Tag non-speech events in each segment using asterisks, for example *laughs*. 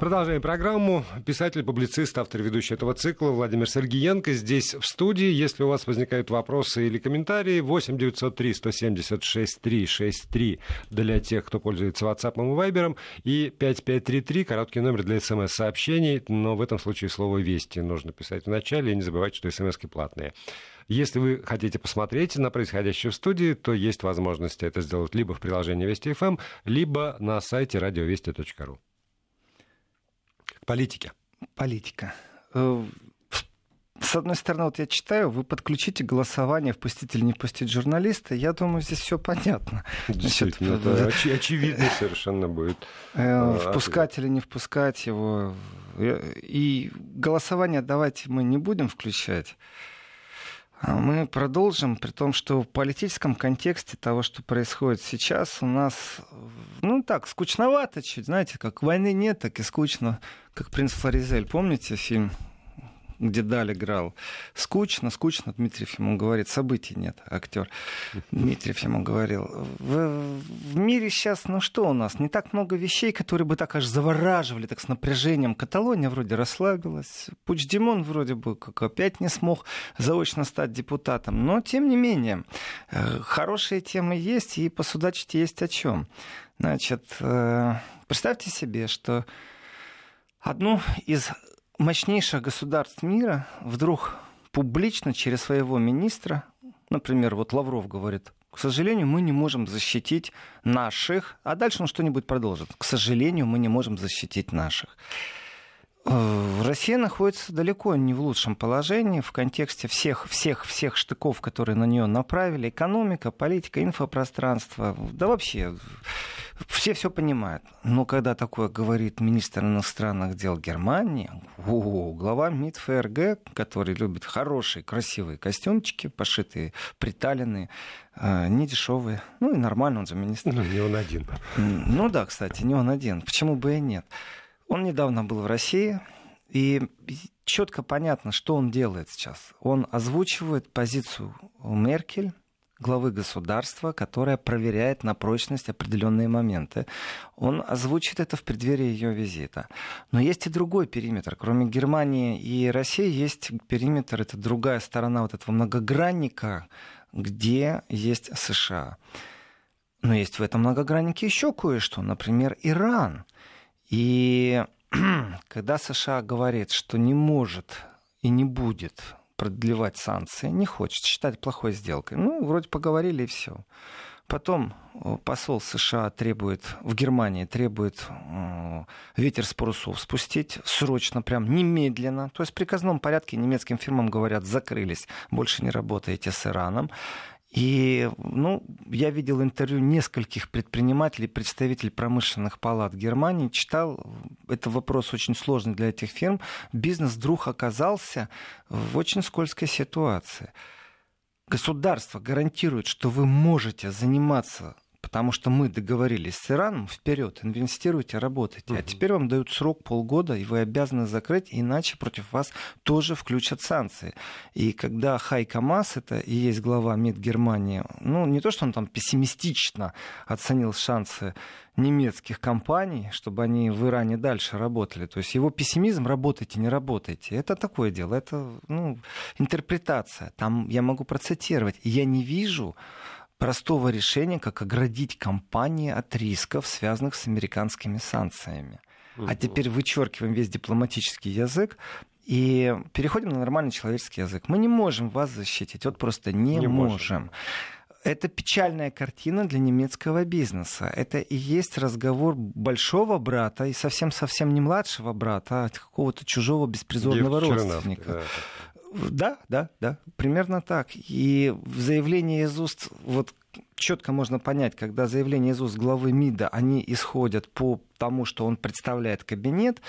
Продолжаем программу. Писатель, публицист, автор ведущий этого цикла Владимир Сергиенко здесь в студии. Если у вас возникают вопросы или комментарии, 8 903 176 363 для тех, кто пользуется WhatsApp и Viber, и 5533, короткий номер для смс-сообщений, но в этом случае слово «Вести» нужно писать в начале, и не забывайте, что смс-ки платные. Если вы хотите посмотреть на происходящее в студии, то есть возможность это сделать либо в приложении Вести ФМ, либо на сайте радиовести.ру политике? Политика. Э, с одной стороны, вот я читаю, вы подключите голосование, впустить или не впустить журналиста. Я думаю, здесь все понятно. Действительно, Значит, это оч- очевидно совершенно будет. Э, а, впускать или не впускать его. И голосование давайте мы не будем включать. А мы продолжим, при том, что в политическом контексте того, что происходит сейчас, у нас, ну так, скучновато чуть, знаете, как войны нет, так и скучно, как принц Флоризель. Помните фильм где Даль играл. Скучно, скучно, Дмитриев ему говорит, событий нет, актер. Дмитриев ему говорил. В, в мире сейчас, ну что у нас, не так много вещей, которые бы так аж завораживали, так с напряжением. Каталония вроде расслабилась, Пучдемон вроде бы как опять не смог заочно стать депутатом. Но, тем не менее, э, хорошие темы есть, и посудачить есть о чем. Значит, э, представьте себе, что одну из мощнейших государств мира вдруг публично через своего министра, например, вот Лавров говорит, к сожалению, мы не можем защитить наших, а дальше он что-нибудь продолжит. К сожалению, мы не можем защитить наших. Э, Россия находится далеко не в лучшем положении в контексте всех, всех, всех штыков, которые на нее направили. Экономика, политика, инфопространство. Да вообще, все все понимают. Но когда такое говорит министр иностранных дел Германии, о, глава МИД ФРГ, который любит хорошие, красивые костюмчики, пошитые, приталенные, э, не дешевые. Ну и нормально, он же министр. Ну, не он один. Ну да, кстати, не он один. Почему бы и нет? Он недавно был в России, и четко понятно, что он делает сейчас. Он озвучивает позицию Меркель, главы государства, которая проверяет на прочность определенные моменты. Он озвучит это в преддверии ее визита. Но есть и другой периметр. Кроме Германии и России есть периметр, это другая сторона вот этого многогранника, где есть США. Но есть в этом многограннике еще кое-что. Например, Иран – и *clears throat* когда США говорит, что не может и не будет продлевать санкции, не хочет считать плохой сделкой, ну, вроде поговорили и все. Потом э, посол США требует, в Германии требует э, ветер с парусов спустить срочно, прям немедленно. То есть в приказном порядке немецким фирмам говорят, закрылись, больше не работаете с Ираном. И ну, я видел интервью нескольких предпринимателей, представителей промышленных палат Германии, читал, это вопрос очень сложный для этих фирм, бизнес вдруг оказался в очень скользкой ситуации. Государство гарантирует, что вы можете заниматься потому что мы договорились с Ираном, вперед, инвестируйте, работайте. Угу. А теперь вам дают срок полгода, и вы обязаны закрыть, иначе против вас тоже включат санкции. И когда Хайка Мас, это и есть глава МИД Германии, ну, не то, что он там пессимистично оценил шансы немецких компаний, чтобы они в Иране дальше работали. То есть его пессимизм работайте, не работайте. Это такое дело, это ну, интерпретация. Там я могу процитировать. Я не вижу простого решения, как оградить компании от рисков, связанных с американскими санкциями. А теперь вычеркиваем весь дипломатический язык и переходим на нормальный человеческий язык. Мы не можем вас защитить, вот просто не, не можем. можем. Это печальная картина для немецкого бизнеса. Это и есть разговор большого брата и совсем-совсем не младшего брата, а какого-то чужого беспризорного родственника. Да. Да, да, да, примерно так. И в заявлении из уст вот четко можно понять, когда заявления из уст главы МИДа, они исходят по тому, что он представляет кабинет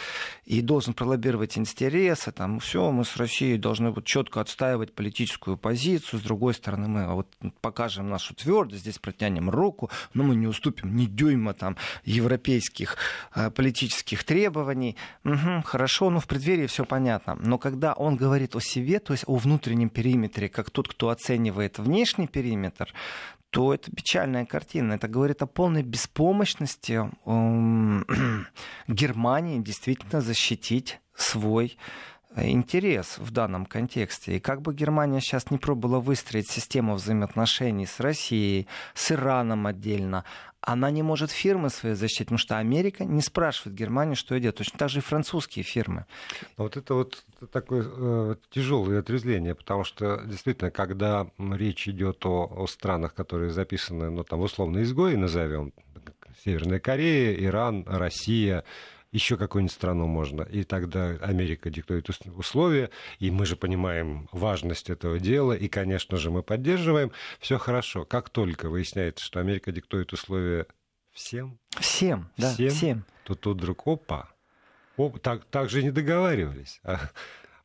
и должен пролоббировать интересы, там, все, мы с Россией должны вот четко отстаивать политическую позицию, с другой стороны, мы вот покажем нашу твердость, здесь протянем руку, но мы не уступим ни дюйма там европейских э, политических требований. Угу, хорошо, ну в преддверии все понятно. Но когда он говорит о себе, то есть о внутреннем периметре, как тот, кто оценивает внешний периметр, то это печальная картина. Это говорит о полной беспомощности *clears throat* Германии действительно защитить свой интерес в данном контексте. И как бы Германия сейчас не пробовала выстроить систему взаимоотношений с Россией, с Ираном отдельно, она не может фирмы свои защитить, потому что Америка не спрашивает Германию, что идет. Точно так же и французские фирмы. Вот это вот такое э, тяжелое отрезвление, потому что действительно, когда речь идет о, о странах, которые записаны, ну там условно изгои назовем, Северная Корея, Иран, Россия, еще какую-нибудь страну можно. И тогда Америка диктует условия, и мы же понимаем важность этого дела, и, конечно же, мы поддерживаем. Все хорошо. Как только выясняется, что Америка диктует условия всем, всем, да, всем, всем. то тут вдруг опа, оп, так, так же не договаривались. А,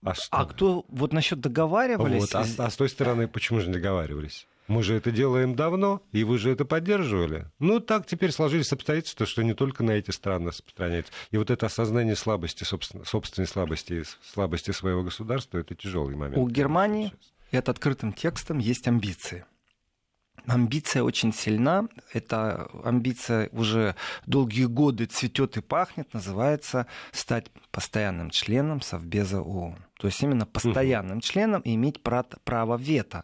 а, что? а кто вот насчет договаривались? Вот, а, а с той стороны почему же не договаривались? Мы же это делаем давно, и вы же это поддерживали. Ну, так теперь сложились обстоятельства, что не только на эти страны распространяется. И вот это осознание слабости, собственно, собственной слабости, слабости своего государства, это тяжелый момент. У Германии, это открытым текстом, есть амбиции. Амбиция очень сильна. Эта амбиция уже долгие годы цветет и пахнет. Называется стать постоянным членом Совбеза ООН то есть именно постоянным угу. членом и иметь право вето.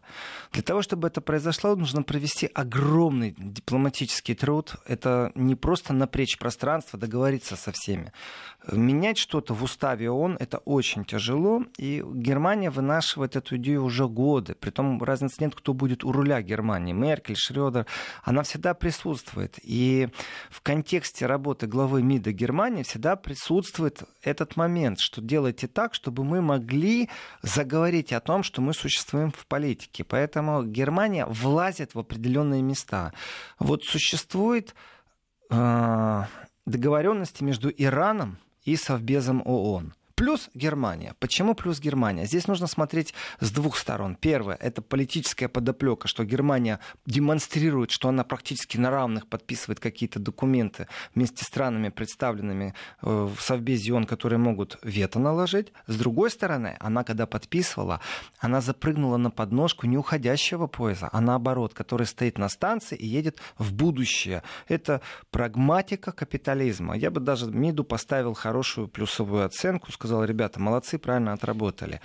Для того, чтобы это произошло, нужно провести огромный дипломатический труд. Это не просто напречь пространство, договориться со всеми. Менять что-то в уставе ООН – это очень тяжело, и Германия вынашивает эту идею уже годы. Притом разницы нет, кто будет у руля Германии. Меркель, Шредер. Она всегда присутствует. И в контексте работы главы МИДа Германии всегда присутствует этот момент, что делайте так, чтобы мы могли могли заговорить о том, что мы существуем в политике. Поэтому Германия влазит в определенные места. Вот существует э, договоренности между Ираном и Совбезом ООН. Плюс Германия. Почему плюс Германия? Здесь нужно смотреть с двух сторон. Первое – это политическая подоплека, что Германия демонстрирует, что она практически на равных подписывает какие-то документы вместе с странами, представленными э, в Совбезе ООН, которые могут вето наложить. С другой стороны, она когда подписывала, она запрыгнула на подножку не уходящего поезда, а наоборот, который стоит на станции и едет в будущее. Это прагматика капитализма. Я бы даже МИДу поставил хорошую плюсовую оценку, сказал, сказал, ребята, молодцы, правильно отработали.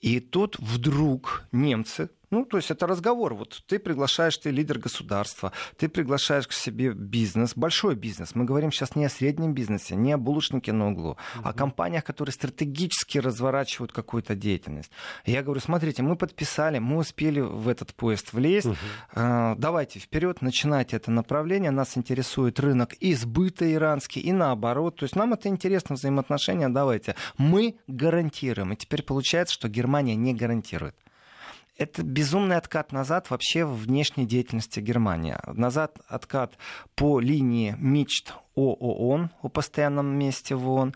И тут вдруг немцы, ну, то есть это разговор. Вот ты приглашаешь, ты лидер государства, ты приглашаешь к себе бизнес, большой бизнес. Мы говорим сейчас не о среднем бизнесе, не о булочнике на углу, uh-huh. а о компаниях, которые стратегически разворачивают какую-то деятельность. Я говорю, смотрите, мы подписали, мы успели в этот поезд влезть. Uh-huh. Давайте вперед, начинайте это направление. Нас интересует рынок и сбыта иранский, и наоборот. То есть нам это интересно взаимоотношения, давайте. Мы гарантируем. И теперь получается, что Германия не гарантирует это безумный откат назад вообще в внешней деятельности Германии. Назад откат по линии мечт о ООН, о постоянном месте в ООН.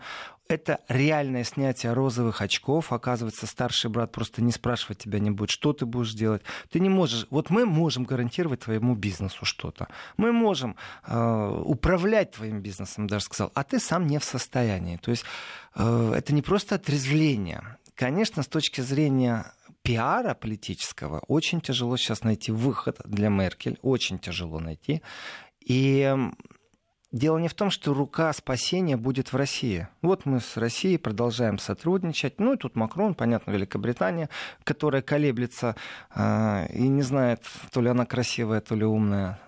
Это реальное снятие розовых очков. Оказывается, старший брат просто не спрашивать тебя не будет, что ты будешь делать. Ты не можешь. Вот мы можем гарантировать твоему бизнесу что-то. Мы можем э, управлять твоим бизнесом, даже сказал, а ты сам не в состоянии. То есть э, это не просто отрезвление. Конечно, с точки зрения пиара политического очень тяжело сейчас найти выход для Меркель, очень тяжело найти. И Дело не в том, что рука спасения будет в России. Вот мы с Россией продолжаем сотрудничать. Ну и тут Макрон, понятно, Великобритания, которая колеблется э, и не знает, то ли она красивая, то ли умная.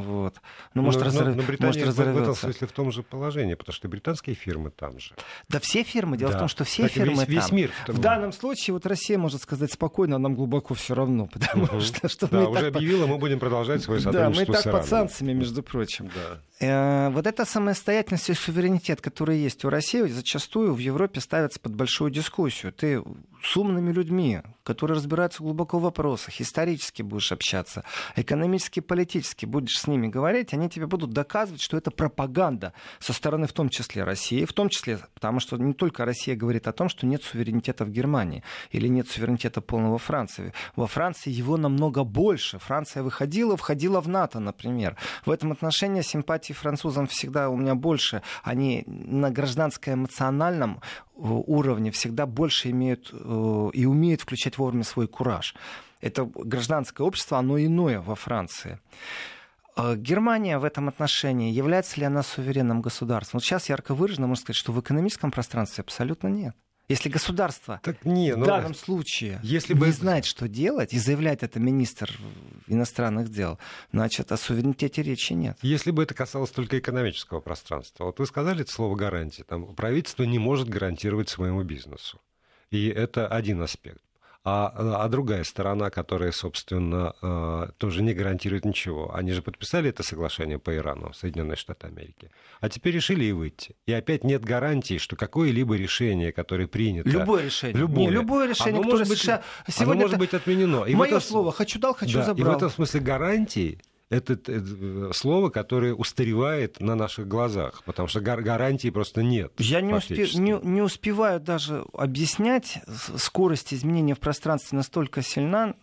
Вот. Ну, может, но, разрыв... но Британия может, в этом смысле в том же положении, потому что британские фирмы там же. Да все фирмы. Дело да. в том, что все так фирмы весь, там. мир. В, в данном случае вот Россия может сказать спокойно, а нам глубоко все равно, потому угу. что, что да, мы уже так... объявила, мы будем продолжать свое сотрудничество Да, мы так под санкциями, между прочим. Да. Э, вот эта самостоятельность и суверенитет, который есть у России, зачастую в Европе ставится под большую дискуссию. Ты с умными людьми, которые разбираются глубоко в вопросах, исторически будешь общаться, экономически, политически будешь с ними говорить, они тебе будут доказывать, что это пропаганда со стороны в том числе России, в том числе, потому что не только Россия говорит о том, что нет суверенитета в Германии или нет суверенитета полного Франции. Во Франции его намного больше. Франция выходила, входила в НАТО, например. В этом отношении симпатии французам всегда у меня больше. Они на гражданско-эмоциональном уровне всегда больше имеют э, и умеют включать вовремя свой кураж. Это гражданское общество, оно иное во Франции. Э, Германия в этом отношении, является ли она суверенным государством? Вот сейчас ярко выражено, можно сказать, что в экономическом пространстве абсолютно нет. Если государство так не, ну, в данном случае если не бы... знает, что делать, и заявляет это министр иностранных дел, значит, о суверенитете речи нет. Если бы это касалось только экономического пространства. Вот вы сказали это слово гарантии. Там правительство не может гарантировать своему бизнесу. И это один аспект а, а другая сторона, которая, собственно, э, тоже не гарантирует ничего. Они же подписали это соглашение по Ирану, Соединенные Штаты Америки. А теперь решили и выйти. И опять нет гарантии, что какое-либо решение, которое принято... Любое решение. Любое, не, любое решение, оно может быть, США... Сегодня оно может быть отменено. И Мое этом... слово «хочу дал, хочу да, забрал». И в этом смысле гарантии это э, слово, которое устаревает на наших глазах, потому что гарантии просто нет. Я не, успе, не, не успеваю даже объяснять, скорость изменения в пространстве настолько сильна,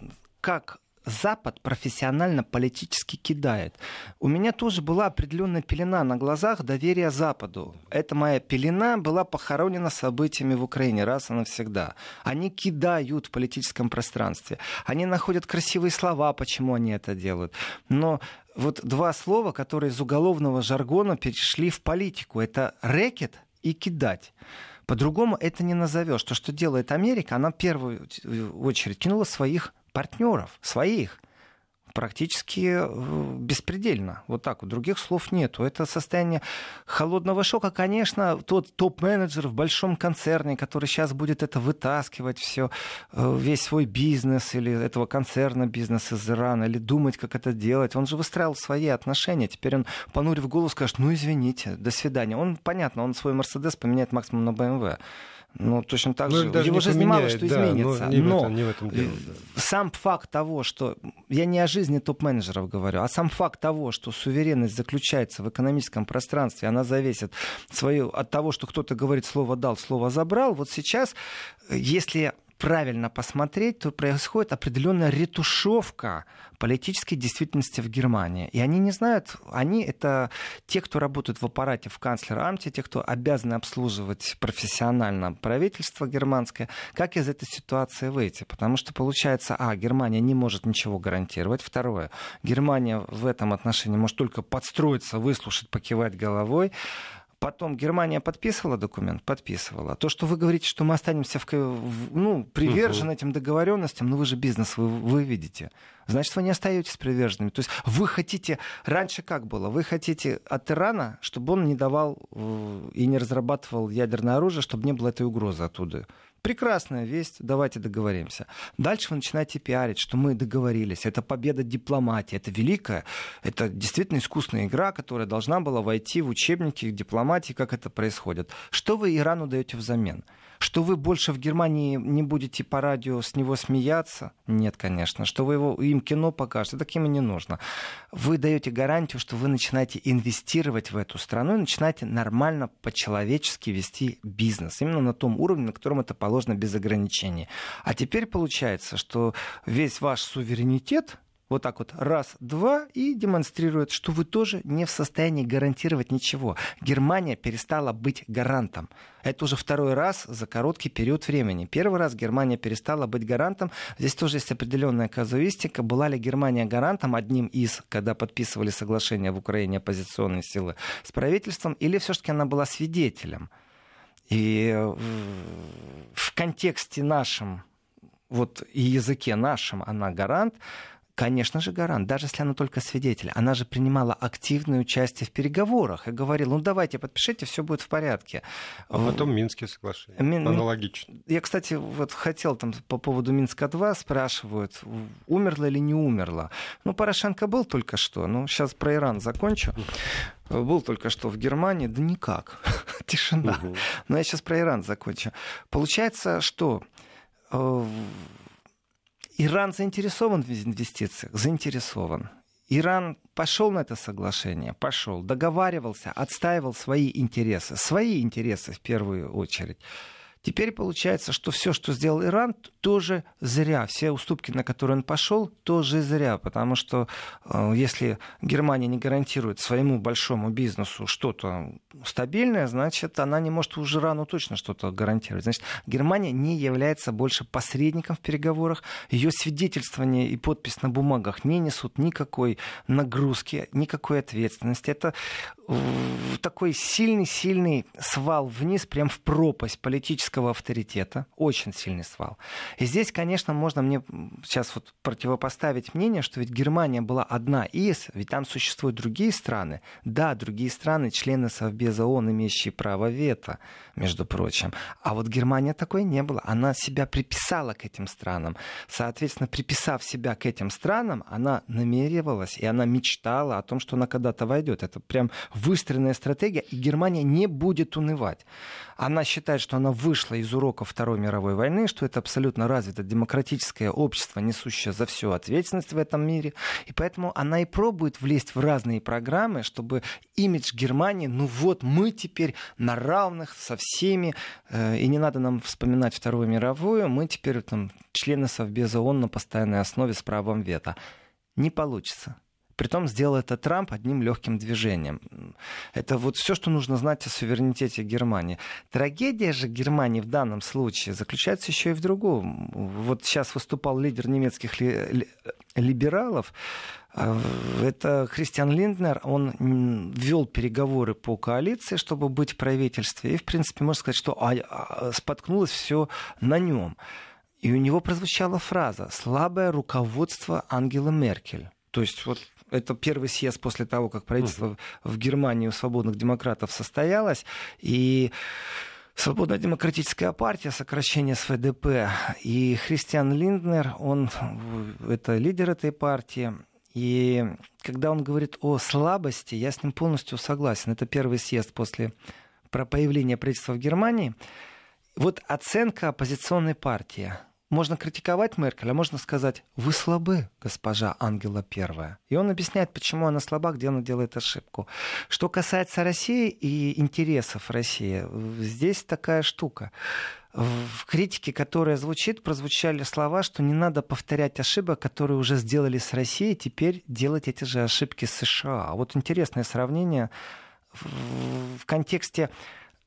как Запад профессионально политически кидает. У меня тоже была определенная пелена на глазах доверия Западу. Эта моя пелена была похоронена событиями в Украине раз и навсегда. Они кидают в политическом пространстве. Они находят красивые слова, почему они это делают. Но вот два слова, которые из уголовного жаргона перешли в политику. Это рэкет и кидать. По-другому это не назовешь. То, что делает Америка, она в первую очередь кинула своих партнеров, своих, практически э, беспредельно. Вот так вот. Других слов нету. Это состояние холодного шока. Конечно, тот топ-менеджер в большом концерне, который сейчас будет это вытаскивать все, э, весь свой бизнес или этого концерна бизнес из Ирана, или думать, как это делать. Он же выстраивал свои отношения. Теперь он, понурив голову, скажет, ну извините, до свидания. Он, понятно, он свой Мерседес поменяет максимум на БМВ. Ну, точно так ну, же. Его же поменяет, что да, изменится. Но, не но в этом, не в этом дело, да. сам факт того, что... Я не о жизни топ-менеджеров говорю, а сам факт того, что суверенность заключается в экономическом пространстве, она зависит свою, от того, что кто-то говорит слово «дал», слово «забрал». Вот сейчас, если правильно посмотреть, то происходит определенная ретушевка политической действительности в Германии. И они не знают, они это те, кто работают в аппарате в канцлер-амте, те, кто обязаны обслуживать профессионально правительство германское, как из этой ситуации выйти. Потому что получается, а, Германия не может ничего гарантировать. Второе, Германия в этом отношении может только подстроиться, выслушать, покивать головой. Потом Германия подписывала документ, подписывала. То, что вы говорите, что мы останемся в, ну, привержены uh-huh. этим договоренностям, ну вы же бизнес, вы, вы видите. Значит, вы не остаетесь приверженными. То есть вы хотите, раньше как было, вы хотите от Ирана, чтобы он не давал э, и не разрабатывал ядерное оружие, чтобы не было этой угрозы оттуда. Прекрасная весть, давайте договоримся. Дальше вы начинаете пиарить, что мы договорились. Это победа дипломатии, это великая, это действительно искусная игра, которая должна была войти в учебники дипломатии, как это происходит. Что вы Ирану даете взамен? Что вы больше в Германии не будете по радио с него смеяться? Нет, конечно. Что вы его, им кино покажете? Таким и не нужно. Вы даете гарантию, что вы начинаете инвестировать в эту страну и начинаете нормально, по-человечески вести бизнес. Именно на том уровне, на котором это положено без ограничений. А теперь получается, что весь ваш суверенитет вот так вот раз, два, и демонстрирует, что вы тоже не в состоянии гарантировать ничего. Германия перестала быть гарантом. Это уже второй раз за короткий период времени. Первый раз Германия перестала быть гарантом. Здесь тоже есть определенная казуистика. Была ли Германия гарантом одним из, когда подписывали соглашение в Украине оппозиционные силы с правительством, или все-таки она была свидетелем? И в контексте нашем, вот и языке нашем она гарант, Конечно же, гарант, даже если она только свидетель. Она же принимала активное участие в переговорах и говорила, ну давайте подпишите, все будет в порядке. А потом Минские соглашения. Мин... Аналогично. Я, кстати, вот хотел там по поводу Минска-2 спрашивают, умерла или не умерла. Ну, Порошенко был только что, ну, сейчас про Иран закончу. Был только что в Германии, да никак, *laughs* тишина. Угу. Но я сейчас про Иран закончу. Получается, что э, Иран заинтересован в инвестициях? Заинтересован. Иран пошел на это соглашение, пошел, договаривался, отстаивал свои интересы, свои интересы в первую очередь. Теперь получается, что все, что сделал Иран, тоже зря. Все уступки, на которые он пошел, тоже зря. Потому что э, если Германия не гарантирует своему большому бизнесу что-то стабильное, значит, она не может уже Ирану точно что-то гарантировать. Значит, Германия не является больше посредником в переговорах. Ее свидетельствование и подпись на бумагах не несут никакой нагрузки, никакой ответственности. Это такой сильный-сильный свал вниз, прям в пропасть политического авторитета, очень сильный свал. И здесь, конечно, можно мне сейчас вот противопоставить мнение, что ведь Германия была одна из, ведь там существуют другие страны. Да, другие страны, члены Совбеза ООН, имеющие право вето, между прочим. А вот Германия такой не было. Она себя приписала к этим странам. Соответственно, приписав себя к этим странам, она намеревалась и она мечтала о том, что она когда-то войдет. Это прям выстроенная стратегия, и Германия не будет унывать. Она считает, что она вышла из уроков Второй мировой войны, что это абсолютно развитое демократическое общество, несущее за всю ответственность в этом мире. И поэтому она и пробует влезть в разные программы, чтобы имидж Германии, ну вот мы теперь на равных со всеми, э, и не надо нам вспоминать Вторую мировую, мы теперь там члены Совбеза ООН на постоянной основе с правом вето. Не получится. Притом сделал это Трамп одним легким движением. Это вот все, что нужно знать о суверенитете Германии. Трагедия же Германии в данном случае заключается еще и в другом. Вот сейчас выступал лидер немецких ли, ли, либералов. А, это Христиан Линднер, он вел переговоры по коалиции, чтобы быть в правительстве. И, в принципе, можно сказать, что а, а, споткнулось все на нем. И у него прозвучала фраза «слабое руководство Ангелы Меркель». То есть вот это первый съезд после того, как правительство в Германии у свободных демократов состоялось. И Свободная демократическая партия, сокращение СВДП. И Христиан Линднер, он это лидер этой партии. И когда он говорит о слабости, я с ним полностью согласен. Это первый съезд после появления правительства в Германии. Вот оценка оппозиционной партии – можно критиковать Меркель, а можно сказать, вы слабы, госпожа Ангела Первая. И он объясняет, почему она слаба, где она делает ошибку. Что касается России и интересов России, здесь такая штука. В критике, которая звучит, прозвучали слова, что не надо повторять ошибок, которые уже сделали с Россией, теперь делать эти же ошибки с США. Вот интересное сравнение в контексте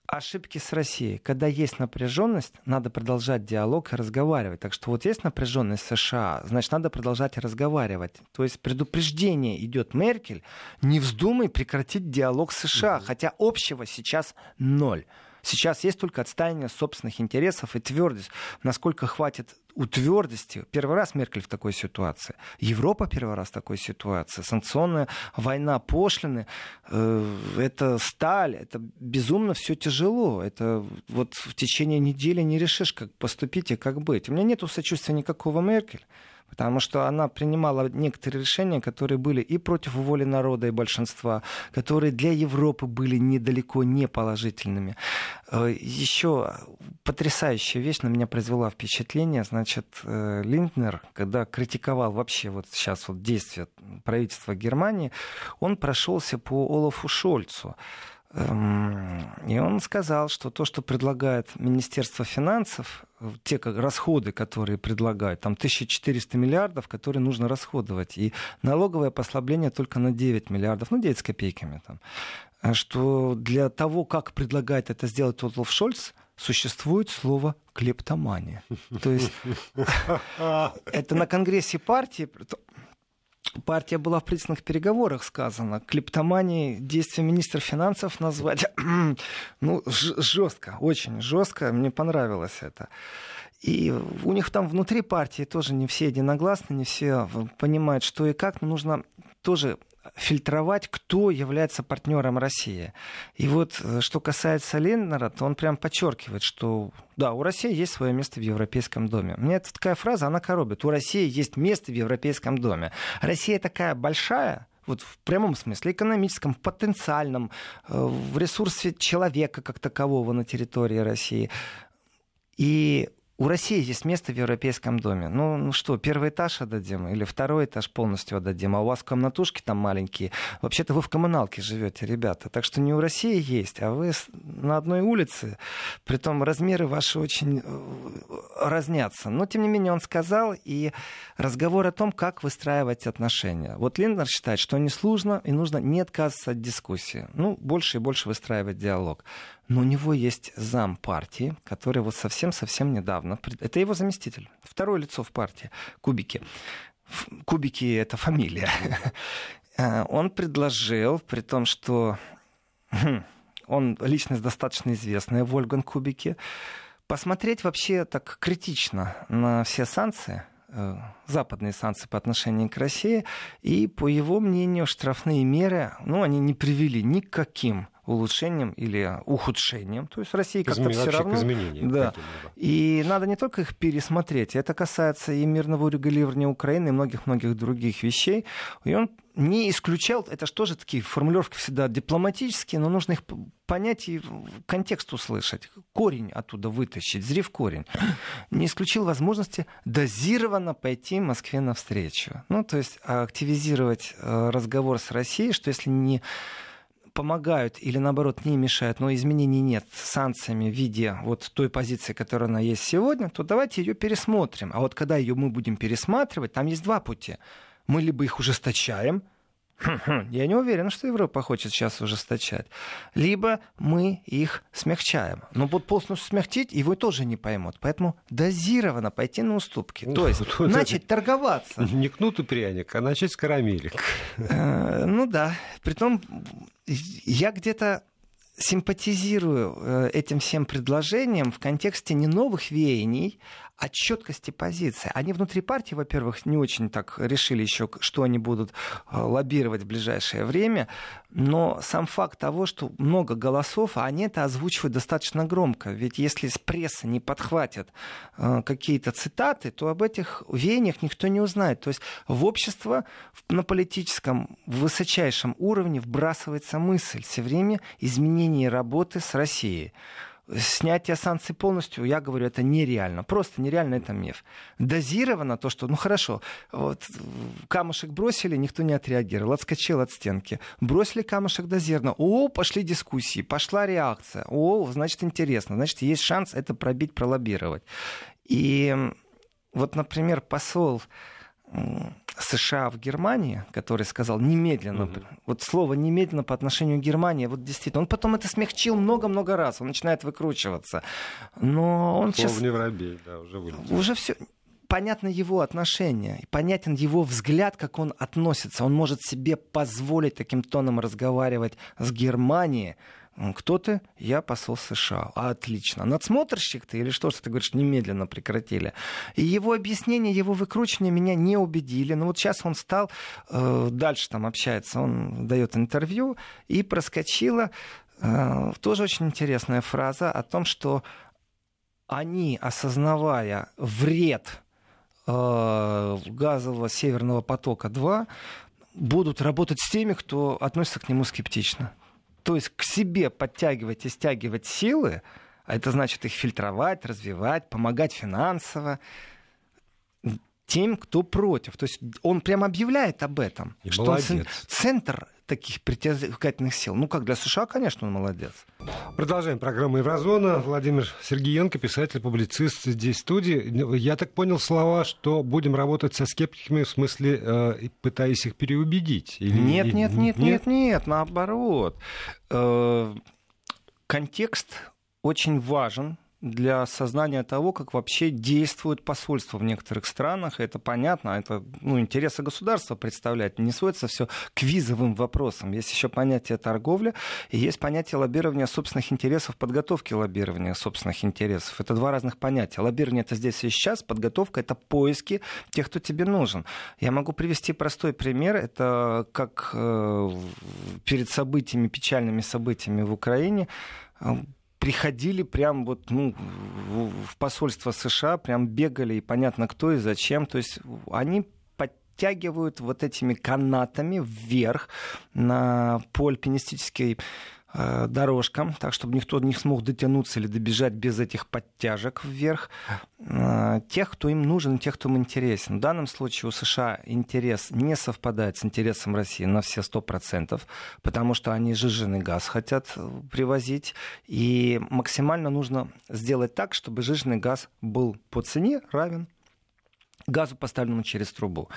ошибки с Россией. Когда есть напряженность, надо продолжать диалог и разговаривать. Так что вот есть напряженность США, значит, надо продолжать разговаривать. То есть предупреждение идет Меркель, не вздумай прекратить диалог с США, хотя общего сейчас ноль. Сейчас есть только отстаивание собственных интересов и твердость, насколько хватит у твердости. Первый раз Меркель в такой ситуации. Европа первый раз в такой ситуации. Санкционная война, пошлины, э, это сталь, это безумно все тяжело. Это вот в течение недели не решишь, как поступить и как быть. У меня нет сочувствия никакого Меркель потому что она принимала некоторые решения, которые были и против воли народа и большинства, которые для Европы были недалеко не положительными. Э, Еще потрясающая вещь на меня произвела впечатление, значит, э, Линднер, когда критиковал вообще вот сейчас вот действия правительства Германии, он прошелся по Олафу Шольцу. Эм, и он сказал, что то, что предлагает Министерство финансов, те как, расходы, которые предлагают, там 1400 миллиардов, которые нужно расходовать, и налоговое послабление только на 9 миллиардов, ну 9 с копейками там, а что для того, как предлагает это сделать Олаф Шольц, существует слово клептомания. То есть *laughs* это на Конгрессе партии партия была в предварительных переговорах сказано. Клептомании действия министра финансов назвать, *clears throat* ну, жестко, очень жестко. Мне понравилось это. И у них там внутри партии тоже не все единогласны, не все понимают, что и как, но нужно тоже фильтровать, кто является партнером России. И вот э, что касается Ленднера, то он прям подчеркивает, что да, у России есть свое место в Европейском доме. Мне эта такая фраза, она коробит. У России есть место в Европейском доме. Россия такая большая, вот в прямом смысле, экономическом, потенциальном, э, в ресурсе человека как такового на территории России. И у России есть место в Европейском доме. Ну, ну что, первый этаж отдадим или второй этаж полностью отдадим, а у вас комнатушки там маленькие. Вообще-то вы в коммуналке живете, ребята. Так что не у России есть, а вы на одной улице. Притом размеры ваши очень э, разнятся. Но, тем не менее, он сказал, и разговор о том, как выстраивать отношения. Вот Линдер считает, что не сложно, и нужно не отказываться от дискуссии. Ну, больше и больше выстраивать диалог. Но у него есть зам партии, который вот совсем-совсем недавно... Это его заместитель. Второе лицо в партии. Кубики. Кубики — это фамилия. *laughs* Э, он предложил, при том, что хм, он личность достаточно известная, Вольган Кубики, посмотреть вообще так критично на все санкции, э, западные санкции по отношению к России, и, по его мнению, штрафные меры, ну, они не привели ни к каким улучшением или ухудшением. То есть России как-то все равно... Да. И надо не только их пересмотреть, это касается и мирного урегулирования Украины, и многих-многих других вещей. И он не исключал, это же такие формулировки всегда дипломатические, но нужно их понять и контекст услышать, корень оттуда вытащить, зрив корень. Не исключил возможности дозированно пойти Москве навстречу. Ну, то есть активизировать э, разговор с Россией, что если не помогают или наоборот не мешают, но изменений нет санкциями в виде вот той позиции, которая она есть сегодня, то давайте ее пересмотрим. А вот когда ее мы будем пересматривать, там есть два пути. Мы либо их ужесточаем, я не уверен, что Европа хочет сейчас ужесточать. Либо мы их смягчаем. Но вот полностью смягчить его тоже не поймут. Поэтому дозированно пойти на уступки. То есть начать торговаться. Не кнут и пряник, а начать с карамелек. Э, ну да. Притом я где-то симпатизирую э, этим всем предложениям в контексте не новых веяний, о четкости позиции. Они внутри партии, во-первых, не очень так решили еще, что они будут э, лоббировать в ближайшее время, но сам факт того, что много голосов, а они это озвучивают достаточно громко. Ведь если с прессы не подхватят э, какие-то цитаты, то об этих веяниях никто не узнает. То есть в общество на политическом высочайшем уровне вбрасывается мысль все время изменения работы с Россией снятие санкций полностью, я говорю, это нереально. Просто нереально это миф. Дозировано то, что, ну хорошо, вот камушек бросили, никто не отреагировал, отскочил от стенки. Бросили камушек дозированно. О, пошли дискуссии, пошла реакция. О, значит, интересно. Значит, есть шанс это пробить, пролоббировать. И вот, например, посол США в Германии, который сказал немедленно, угу. вот слово немедленно по отношению к Германии, вот действительно, он потом это смягчил много-много раз, он начинает выкручиваться. Но он слово сейчас... не воробей, да, уже вылетел. Уже все понятно его отношение, понятен его взгляд, как он относится. Он может себе позволить таким тоном разговаривать с Германией, кто ты? Я посол США. Отлично. Надсмотрщик ты или что, что ты говоришь, немедленно прекратили? И его объяснение, его выкручивание меня не убедили. Но вот сейчас он стал, э, дальше там общается, он дает интервью, и проскочила э, тоже очень интересная фраза о том, что они, осознавая вред э, газового Северного потока-2, будут работать с теми, кто относится к нему скептично. То есть к себе подтягивать и стягивать силы, а это значит их фильтровать, развивать, помогать финансово тем, кто против. То есть он прямо объявляет об этом. И что молодец. он центр таких притягательных сил. Ну, как для США, конечно, он молодец. Продолжаем программу «Еврозона». Владимир Сергеенко, писатель, публицист здесь в студии. Я так понял слова, что будем работать со скептиками, в смысле, э, пытаясь их переубедить? Или, нет, нет, нет, нет, нет, нет, наоборот. Э, контекст очень важен для осознания того, как вообще действует посольство в некоторых странах. Это понятно, это ну, интересы государства представляет. Не сводится все к визовым вопросам. Есть еще понятие торговли и есть понятие лоббирования собственных интересов, подготовки лоббирования собственных интересов. Это два разных понятия. Лоббирование это здесь и сейчас, подготовка это поиски тех, кто тебе нужен. Я могу привести простой пример. Это как э, перед событиями, печальными событиями в Украине э, приходили прям вот ну, в посольство США, прям бегали, и понятно кто и зачем. То есть они подтягивают вот этими канатами вверх на по альпинистической дорожкам, так чтобы никто не смог дотянуться или добежать без этих подтяжек вверх. Э, тех, кто им нужен, тех, кто им интересен. В данном случае у США интерес не совпадает с интересом России на все сто процентов, потому что они жиженый газ хотят э, привозить, и максимально нужно сделать так, чтобы жиженый газ был по цене равен газу, поставленному через трубу.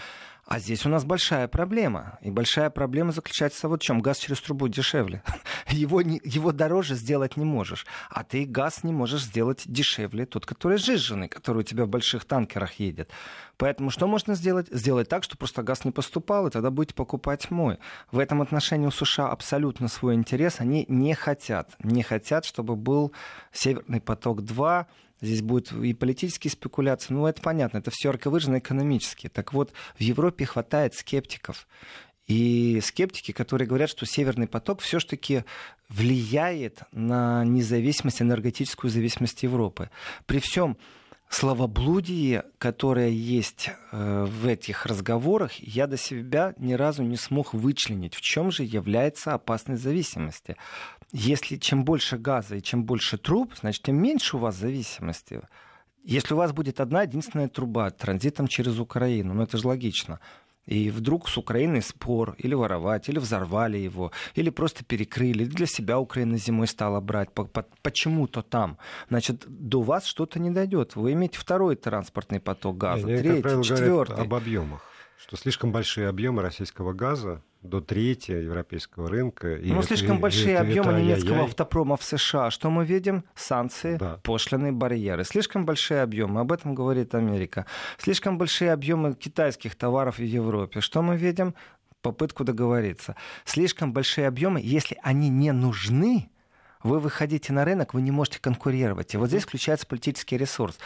А здесь у нас большая проблема. И большая проблема заключается вот в чем. Газ через трубу дешевле. *laughs* Его, не, его дороже сделать не можешь. А ты газ не можешь сделать дешевле. Тот, который сжиженный, который у тебя в больших танкерах едет. Поэтому что можно сделать? Сделать так, что просто газ не поступал, и тогда будете покупать мой. В этом отношении у США абсолютно свой интерес. Они не хотят. Не хотят, чтобы был Северный поток-2, Здесь будут и политические спекуляции. Ну, это понятно, это все ярко экономические. Так вот, в Европе хватает скептиков. И скептики, которые говорят, что Северный поток все-таки влияет на независимость, энергетическую зависимость Европы. При всем словоблудии, которое есть э, в этих разговорах, я до себя ни разу не смог вычленить, в чем же является опасность зависимости если чем больше газа и чем больше труб, значит, тем меньше у вас зависимости. Если у вас будет одна единственная труба транзитом через Украину, ну это же логично, и вдруг с Украиной спор, или воровать, или взорвали его, или просто перекрыли, или для себя Украина зимой стала брать по, по, почему-то там, значит, до вас что-то не дойдет. Вы имеете второй транспортный поток газа, Они, третий, четвертый. об объемах, что слишком большие объемы российского газа до третьего европейского рынка. И ну, это, слишком большие это, объемы это, немецкого я, автопрома в США. Что мы видим? Санкции, да. пошлины, барьеры. Слишком большие объемы. Об этом говорит Америка. Слишком большие объемы китайских товаров в Европе. Что мы видим? Попытку договориться. Слишком большие объемы, если они не нужны, вы выходите на рынок, вы не можете конкурировать. И вот здесь включается политический ресурс.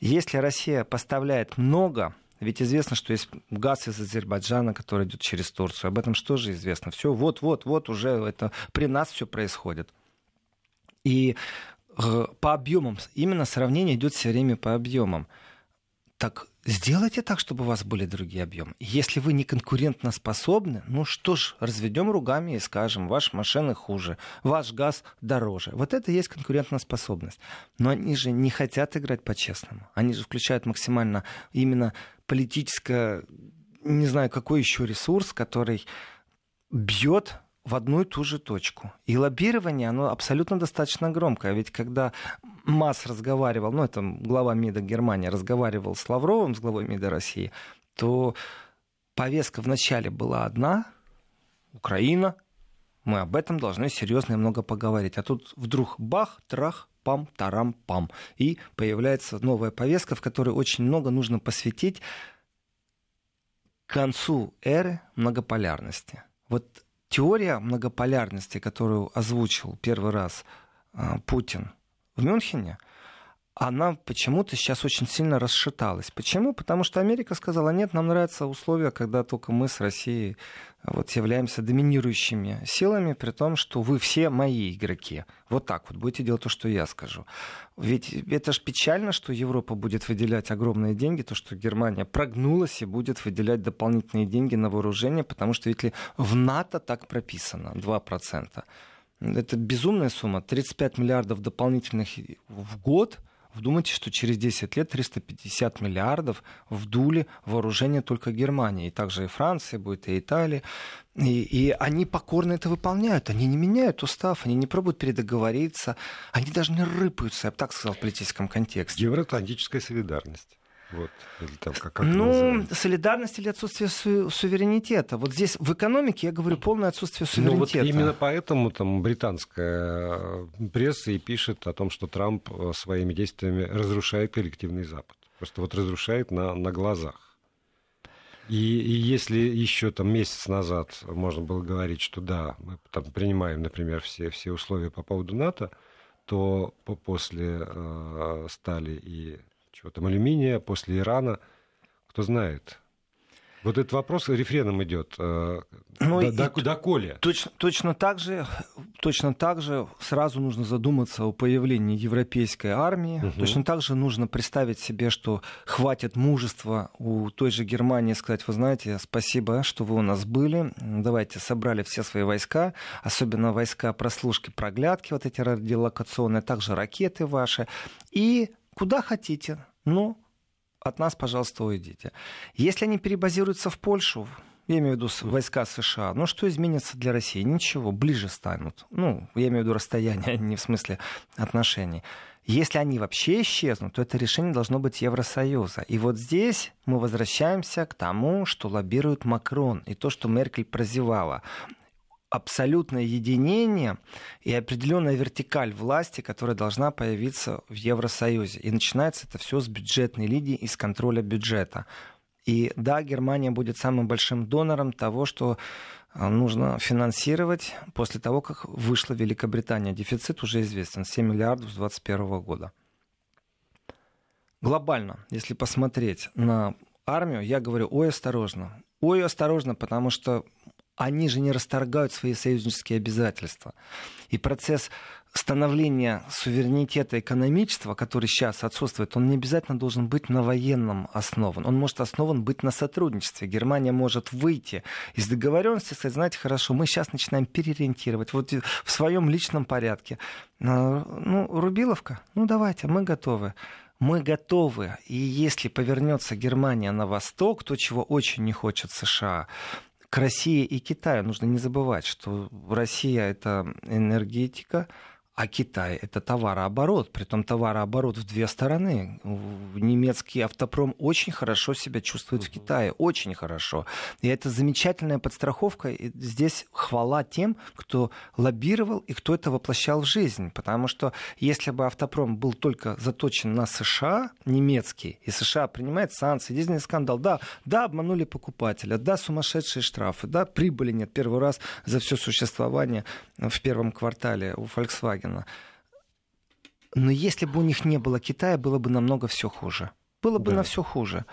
Если Россия поставляет много ведь известно, что есть газ из Азербайджана, который идет через Турцию. Об этом что же известно? Все, вот, вот, вот уже это при нас все происходит. И э, по объемам, именно сравнение идет все время по объемам. Так сделайте так, чтобы у вас были другие объемы. Если вы не конкурентно способны, ну что ж, разведем ругами и скажем, ваши машины хуже, ваш газ дороже. Вот это и есть конкурентоспособность. Но они же не хотят играть по-честному. Они же включают максимально именно политическое, не знаю, какой еще ресурс, который бьет в одну и ту же точку. И лоббирование, оно абсолютно достаточно громкое. Ведь когда Масс разговаривал, ну, это глава МИДа Германии, разговаривал с Лавровым, с главой МИДа России, то повестка вначале была одна, Украина, мы об этом должны серьезно и много поговорить. А тут вдруг бах, трах, пам, тарам, пам. И появляется новая повестка, в которой очень много нужно посвятить концу эры многополярности. Вот теория многополярности, которую озвучил первый раз а, Путин в Мюнхене, она почему-то сейчас очень сильно расшаталась. Почему? Потому что Америка сказала, нет, нам нравятся условия, когда только мы с Россией вот, являемся доминирующими силами, при том, что вы все мои игроки. Вот так вот будете делать то, что я скажу. Ведь это же печально, что Европа будет выделять огромные деньги, то, что Германия прогнулась и будет выделять дополнительные деньги на вооружение, потому что ли в НАТО так прописано, 2%. Это безумная сумма, 35 миллиардов дополнительных в год – Вдумайтесь, что через 10 лет 350 миллиардов вдули вооружение только Германии. И также и Франция будет, и Италия. И, и они покорно это выполняют. Они не меняют устав, они не пробуют передоговориться. Они даже не рыпаются, я бы так сказал, в политическом контексте. Евроатлантическая солидарность. Вот, или там, как, как ну, солидарность или отсутствие су- суверенитета. Вот здесь в экономике, я говорю, полное отсутствие суверенитета. Ну, вот именно поэтому там британская пресса и пишет о том, что Трамп э, своими действиями разрушает коллективный Запад. Просто вот разрушает на, на глазах. И, и если еще там месяц назад можно было говорить, что да, мы там принимаем, например, все, все условия по поводу НАТО, то после э, стали и чего там, алюминия, после Ирана, кто знает. Вот этот вопрос рефреном идет. Э, ну, до, до, до коли. Точно, точно, так же, точно так же сразу нужно задуматься о появлении европейской армии. Угу. Точно так же нужно представить себе, что хватит мужества у той же Германии сказать, вы знаете, спасибо, что вы у нас были. Давайте собрали все свои войска, особенно войска прослушки, проглядки, вот эти радиолокационные, а также ракеты ваши. И куда хотите. Ну, от нас, пожалуйста, уйдите. Если они перебазируются в Польшу, я имею в виду войска США, ну что изменится для России? Ничего, ближе станут. Ну, я имею в виду расстояние, *laughs* не в смысле отношений. Если они вообще исчезнут, то это решение должно быть Евросоюза. И вот здесь мы возвращаемся к тому, что лоббирует Макрон, и то, что Меркель прозевала абсолютное единение и определенная вертикаль власти, которая должна появиться в Евросоюзе. И начинается это все с бюджетной линии и с контроля бюджета. И да, Германия будет самым большим донором того, что а, нужно финансировать после того, как вышла Великобритания. Дефицит уже известен, 7 миллиардов с 2021 года. Глобально, если посмотреть на армию, я говорю, ой, осторожно. Ой, осторожно, потому что они же не расторгают свои союзнические обязательства. И процесс становления суверенитета экономического, который сейчас отсутствует, он не обязательно должен быть на военном основан. Он может основан быть на сотрудничестве. Германия может выйти из договоренности, сказать, знаете, хорошо, мы сейчас начинаем переориентировать вот в своем личном порядке. Ну, Рубиловка, ну давайте, мы готовы мы готовы. И если повернется Германия на восток, то, чего очень не хочет США, к России и Китаю. Нужно не забывать, что Россия это энергетика, а Китай — это товарооборот, притом товарооборот в две стороны. Немецкий автопром очень хорошо себя чувствует в Китае, очень хорошо. И это замечательная подстраховка. И здесь хвала тем, кто лоббировал и кто это воплощал в жизнь. Потому что если бы автопром был только заточен на США, немецкий, и США принимает санкции, дизельный скандал, да, да, обманули покупателя, да, сумасшедшие штрафы, да, прибыли нет первый раз за все существование в первом квартале у Volkswagen Volkswagen. Но если бы у них не было Китая, было бы намного все хуже было бы да. на все хуже.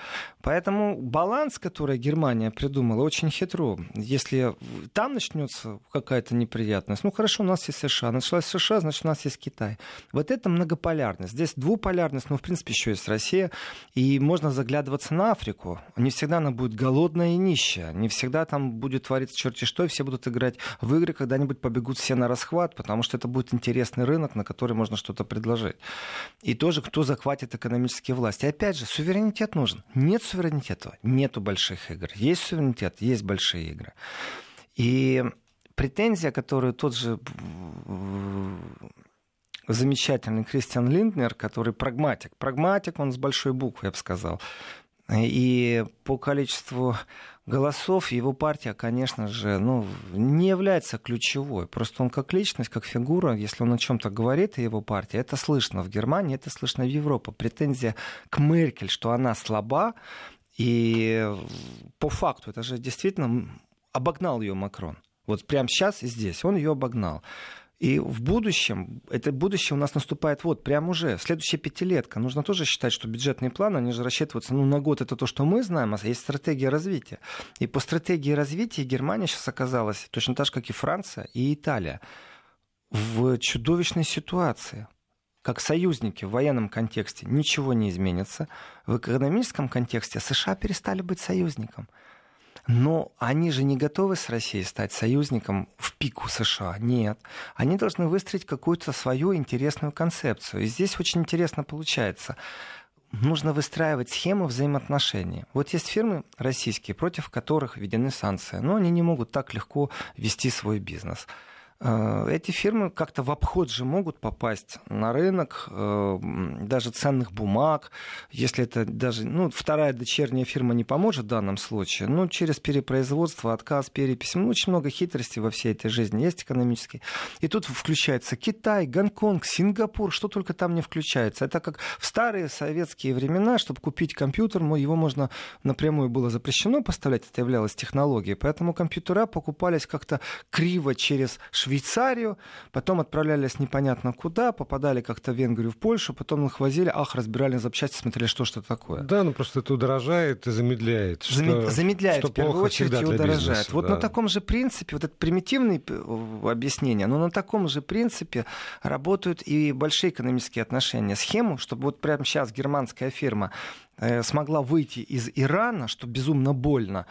Поэтому баланс, который Германия придумала, очень хитро. Если там начнется какая-то неприятность, ну хорошо, у нас есть США, началась США, значит у нас есть Китай. Вот это многополярность. Здесь двуполярность, но в принципе еще есть Россия, и можно заглядываться на Африку. Не всегда она будет голодная и нищая, не всегда там будет твориться черти что, и все будут играть в игры, когда-нибудь побегут все на расхват, потому что это будет интересный рынок, на который можно что-то предложить. И тоже, кто захватит экономические власти. И опять же, суверенитет нужен. Нет суверенитета, нету больших игр. Есть суверенитет, есть большие игры. И претензия, которую тот же замечательный Кристиан Линднер, который прагматик. Прагматик, он с большой буквы, я бы сказал. И по количеству голосов его партия, конечно же, ну, не является ключевой. Просто он как личность, как фигура, если он о чем-то говорит, и его партия, это слышно в Германии, это слышно в Европе. Претензия к Меркель, что она слаба, и по факту это же действительно обогнал ее Макрон. Вот прямо сейчас и здесь он ее обогнал. И в будущем, это будущее у нас наступает вот, прямо уже, следующая пятилетка. Нужно тоже считать, что бюджетные планы, они же рассчитываются ну, на год, это то, что мы знаем, а есть стратегия развития. И по стратегии развития Германия сейчас оказалась, точно так же, как и Франция и Италия, в чудовищной ситуации как союзники в военном контексте ничего не изменится. В экономическом контексте США перестали быть союзником. Но они же не готовы с Россией стать союзником в пику США. Нет. Они должны выстроить какую-то свою интересную концепцию. И здесь очень интересно получается нужно выстраивать схему взаимоотношений. Вот есть фирмы российские, против которых введены санкции, но они не могут так легко вести свой бизнес. Э, эти фирмы как-то в обход же могут попасть на рынок э, даже ценных бумаг, если это даже, ну, вторая дочерняя фирма не поможет в данном случае, но через перепроизводство, отказ, перепись, ну, очень много хитростей во всей этой жизни есть экономические. И тут включается Китай, Гонконг, Сингапур, что только там не включается. Это как в старые советские времена, чтобы купить компьютер, его можно напрямую было запрещено поставлять, это являлось технологией, поэтому компьютера покупались как-то криво через потом отправлялись непонятно куда, попадали как-то в Венгрию, в Польшу, потом их возили, ах, разбирали на запчасти, смотрели, что что такое. Да, ну просто это удорожает и замедляет. Замед... Что, замедляет, что в первую очередь, и удорожает. Бизнеса, вот да. на таком же принципе, вот это примитивное объяснение, но на таком же принципе работают и большие экономические отношения. Схему, чтобы вот прямо сейчас германская фирма э, смогла выйти из Ирана, что безумно больно,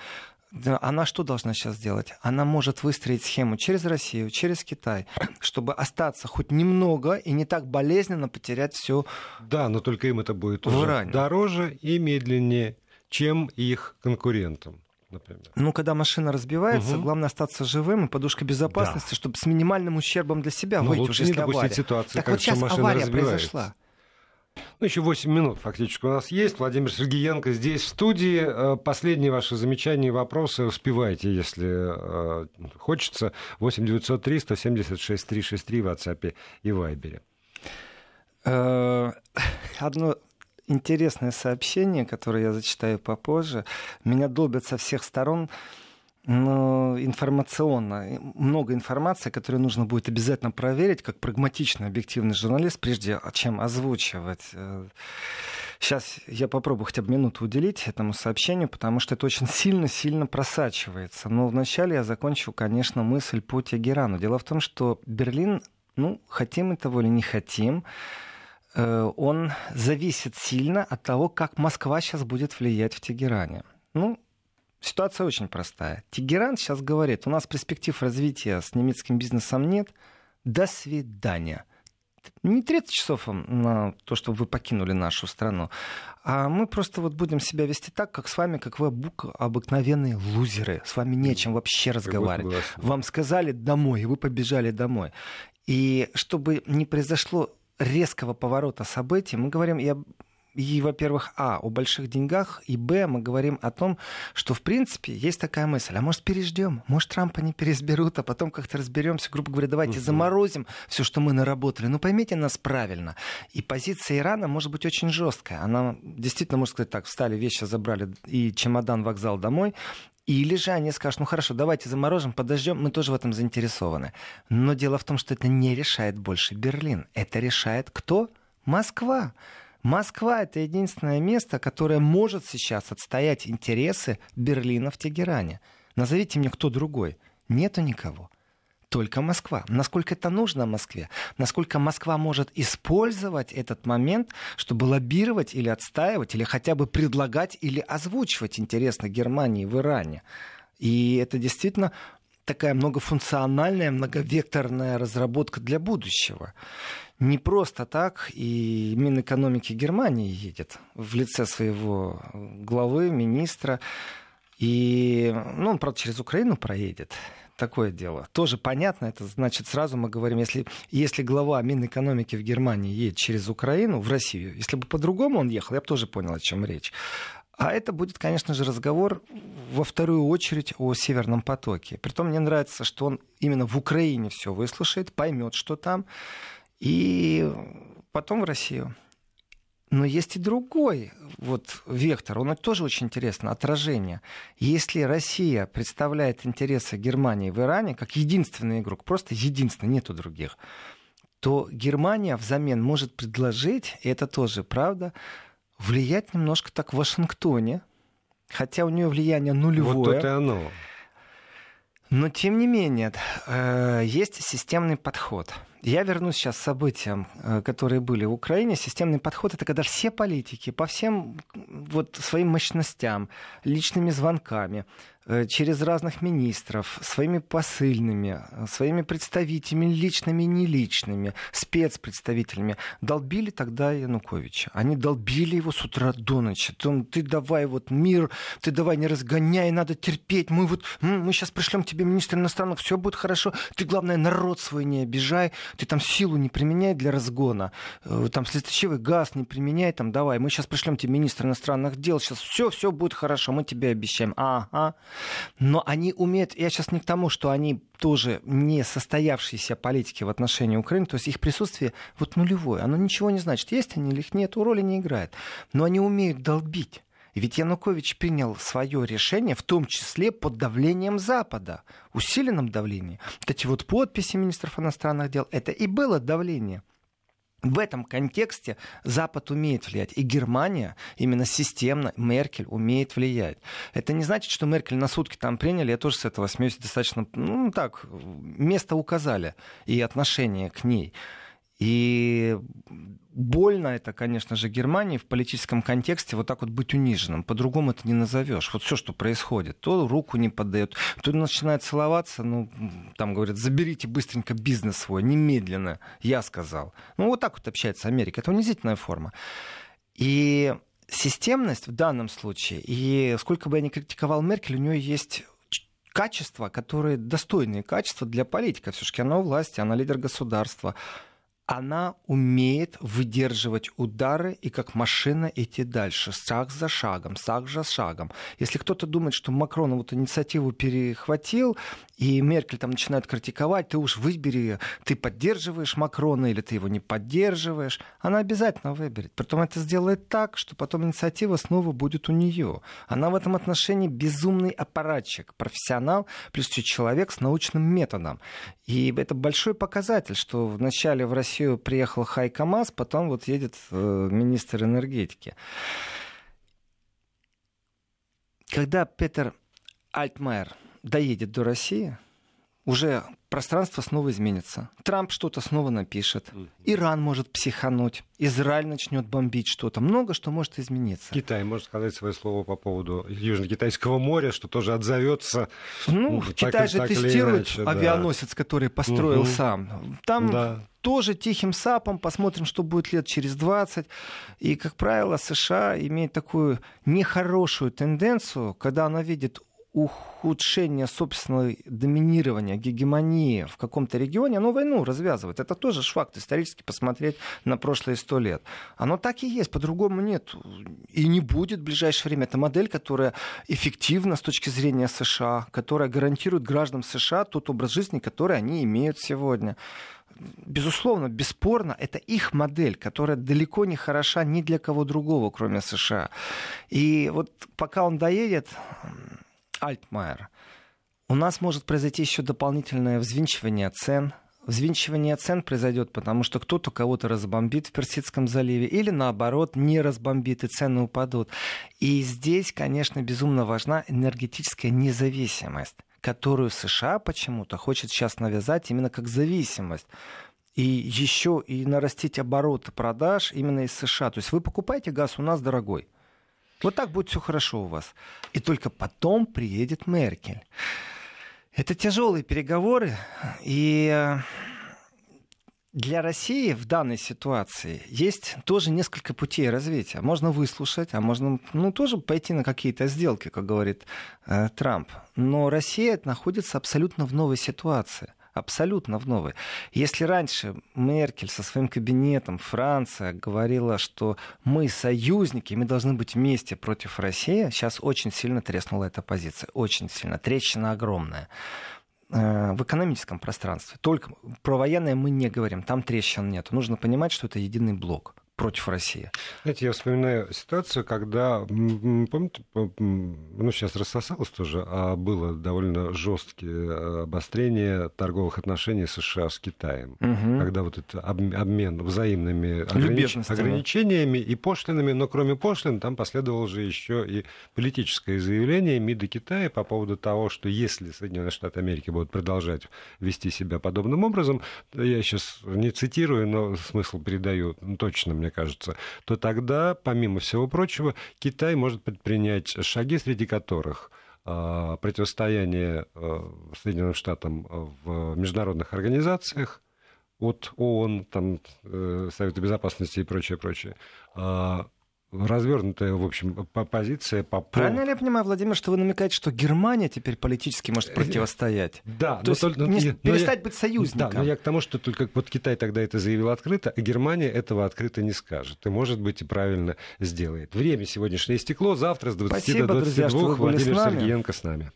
она что должна сейчас сделать? Она может выстроить схему через Россию, через Китай, *clears throat* чтобы остаться хоть немного и не так болезненно потерять все. Да, но только им это будет уже Иране. дороже и медленнее, чем их конкурентам. Например. Ну, когда машина разбивается, Мгм. главное остаться живым и подушка безопасности, чтобы с минимальным ущербом для себя Ну, выйти лучше уже, не допустить авария. ситуации, Так как вот сейчас машина авария разбивается. произошла. Ну, еще 8 минут фактически у нас есть. Владимир Сергеенко здесь в студии. Э, Последние ваши замечания и вопросы успевайте, если э, хочется. 8 903 176 363 в WhatsApp и Вайбере. Э, Одно интересное сообщение, которое я зачитаю попозже. Меня долбят со всех сторон но информационно. Много информации, которую нужно будет обязательно проверить, как прагматичный, объективный журналист, прежде чем озвучивать. Сейчас я попробую хотя бы минуту уделить этому сообщению, потому что это очень сильно-сильно просачивается. Но вначале я закончу, конечно, мысль по Тегерану. Дело в том, что Берлин, ну, хотим мы того или не хотим, э, он зависит сильно от того, как Москва сейчас будет влиять в Тегеране. Ну, Ситуация очень простая. Тегеран сейчас говорит, у нас перспектив развития с немецким бизнесом нет. До свидания. Не 30 часов на то, чтобы вы покинули нашу страну, а мы просто вот будем себя вести так, как с вами, как вы обыкновенные лузеры. С вами нечем вообще разговаривать. Вам сказали домой, и вы побежали домой. И чтобы не произошло резкого поворота событий, мы говорим, я и, во-первых, а, о больших деньгах, и, б, мы говорим о том, что, в принципе, есть такая мысль, а может, переждем, может, Трампа не переизберут, а потом как-то разберемся, грубо говоря, давайте Мгм. заморозим все, что мы наработали. Ну, поймите нас правильно. И позиция Ирана может быть очень жесткая. Она действительно, можно сказать так, встали, вещи забрали и чемодан, вокзал домой, или же они скажут, ну хорошо, давайте заморожим, подождем, мы тоже в этом заинтересованы. Но дело в том, что это не решает больше Берлин. Это решает кто? Москва. Москва — это единственное место, которое может сейчас отстоять интересы Берлина в Тегеране. Назовите мне, кто другой. Нету никого. Только Москва. Насколько это нужно Москве? Насколько Москва может использовать этот момент, чтобы лоббировать или отстаивать, или хотя бы предлагать или озвучивать интересы Германии в Иране? И это действительно такая многофункциональная, многовекторная разработка для будущего. Не просто так и Минэкономики Германии едет в лице своего главы, министра. И, ну, он, правда, через Украину проедет. Такое дело. Тоже понятно, это значит, сразу мы говорим, если, если глава Минэкономики в Германии едет через Украину в Россию, если бы по-другому он ехал, я бы тоже понял, о чем речь. А это будет, конечно же, разговор во вторую очередь о Северном потоке. Притом мне нравится, что он именно в Украине все выслушает, поймет, что там, и потом в Россию. Но есть и другой вот вектор, он тоже очень интересно, отражение. Если Россия представляет интересы Германии в Иране как единственный игрок, просто единственный, нету других, то Германия взамен может предложить, и это тоже правда, влиять немножко так в Вашингтоне, хотя у нее влияние нулевое. Вот то и оно. Но тем не менее, э, есть системный подход. Я вернусь сейчас к событиям, э, которые были в Украине. Системный подход это когда все политики по всем вот своим мощностям, личными звонками, э, через разных министров, своими посыльными, э, своими представителями, личными и неличными, спецпредставителями, долбили тогда Януковича. Они долбили его с утра до ночи. Ты, давай вот мир, ты давай не разгоняй, надо терпеть. Мы вот, мы сейчас пришлем тебе министра иностранных, все будет хорошо. Ты, главное, народ свой не обижай, ты там силу не применяй для разгона, э, там слезоточивый газ не применяй, там давай, мы сейчас пришлем тебе министра иностранных дел, сейчас все, все будет хорошо, мы тебе обещаем. Ага. Но они умеют, я сейчас не к тому, что они тоже не состоявшиеся политики в отношении Украины, то есть их присутствие вот нулевое, оно ничего не значит, есть они или их нет, роли не играет. Но они умеют долбить. Ведь Янукович принял свое решение, в том числе под давлением Запада, усиленном давлением. Вот эти вот подписи министров иностранных дел, это и было давление. В этом контексте Запад умеет влиять. И Германия именно системно, Меркель умеет влиять. Это не значит, что Меркель на сутки там приняли. Я тоже с этого смеюсь достаточно, ну так, место указали и отношение к ней. И больно это, конечно же, Германии в политическом контексте вот так вот быть униженным. По-другому это не назовешь. Вот все, что происходит. То руку не подает, то начинает целоваться, ну, там говорят, заберите быстренько бизнес свой, немедленно, я сказал. Ну, вот так вот общается Америка. Это унизительная форма. И системность в данном случае, и сколько бы я ни критиковал Меркель, у нее есть качества, которые достойные качества для политика. Все-таки она власти, она лидер государства она умеет выдерживать удары и как машина идти дальше, шаг за шагом, шаг за шагом. Если кто-то думает, что Макрон вот инициативу перехватил, и Меркель там начинает критиковать, ты уж выбери, ты поддерживаешь Макрона или ты его не поддерживаешь, она обязательно выберет. Притом это сделает так, что потом инициатива снова будет у нее. Она в этом отношении безумный аппаратчик, профессионал, плюс человек с научным методом. И это большой показатель, что вначале в России Россию приехал Хай КамАЗ, потом вот едет э, министр энергетики. Когда Петер Альтмайер доедет до России, уже пространство снова изменится. Трамп что-то снова напишет. Иран может психануть. Израиль начнет бомбить что-то. Много что может измениться. Китай может сказать свое слово по поводу Южно-Китайского моря, что тоже отзовется. Ну, так, Китай же тестирует иначе, авианосец, да. который построил угу. сам. Там да. тоже тихим сапом. Посмотрим, что будет лет через 20. И, как правило, США имеет такую нехорошую тенденцию, когда она видит ухудшение собственного доминирования, гегемонии в каком-то регионе, оно войну развязывает. Это тоже факт исторически посмотреть на прошлые сто лет. Оно так и есть, по-другому нет. И не будет в ближайшее время. Это модель, которая эффективна с точки зрения США, которая гарантирует гражданам США тот образ жизни, который они имеют сегодня безусловно, бесспорно, это их модель, которая далеко не хороша ни для кого другого, кроме США. И вот пока он доедет, Альтмайер. У нас может произойти еще дополнительное взвинчивание цен. Взвинчивание цен произойдет, потому что кто-то кого-то разбомбит в Персидском заливе, или наоборот, не разбомбит, и цены упадут. И здесь, конечно, безумно важна энергетическая независимость, которую США почему-то хочет сейчас навязать именно как зависимость и еще и нарастить обороты продаж именно из США. То есть вы покупаете газ у нас дорогой, вот так будет все хорошо у вас. И только потом приедет Меркель. Это тяжелые переговоры, и э, для России в данной ситуации есть тоже несколько путей развития. Можно выслушать, а можно ну, тоже пойти на какие-то сделки, как говорит э, Трамп. Но Россия находится абсолютно в новой ситуации абсолютно в новой. Если раньше Меркель со своим кабинетом, Франция говорила, что мы союзники, мы должны быть вместе против России, сейчас очень сильно треснула эта позиция, очень сильно, трещина огромная э, в экономическом пространстве. Только про военное мы не говорим, там трещин нет. Нужно понимать, что это единый блок против России. Знаете, я вспоминаю ситуацию, когда, помните, ну сейчас рассосалось тоже, а было довольно жесткие обострение торговых отношений США с Китаем, угу. когда вот этот обмен взаимными огранич... ограничениями и пошлинами, но кроме пошлин там последовало же еще и политическое заявление МИДа Китая по поводу того, что если Соединенные Штаты Америки будут продолжать вести себя подобным образом, я сейчас не цитирую, но смысл передаю точно мне мне кажется, то тогда, помимо всего прочего, Китай может предпринять шаги, среди которых а, противостояние а, Соединенным Штатам в международных организациях, от ООН, там, э, Совета Безопасности и прочее, прочее, а, развернутая, в общем, позиция по Правильно ли я понимаю, Владимир, что вы намекаете, что Германия теперь политически может противостоять? Да. То есть только, не, перестать я, быть союзником. Да, но я к тому, что только вот Китай тогда это заявил открыто, а Германия этого открыто не скажет. И, может быть, и правильно сделает. Время сегодняшнее стекло. Завтра с 20 Спасибо, до 22 друзья, Владимир Сергеенко с нами.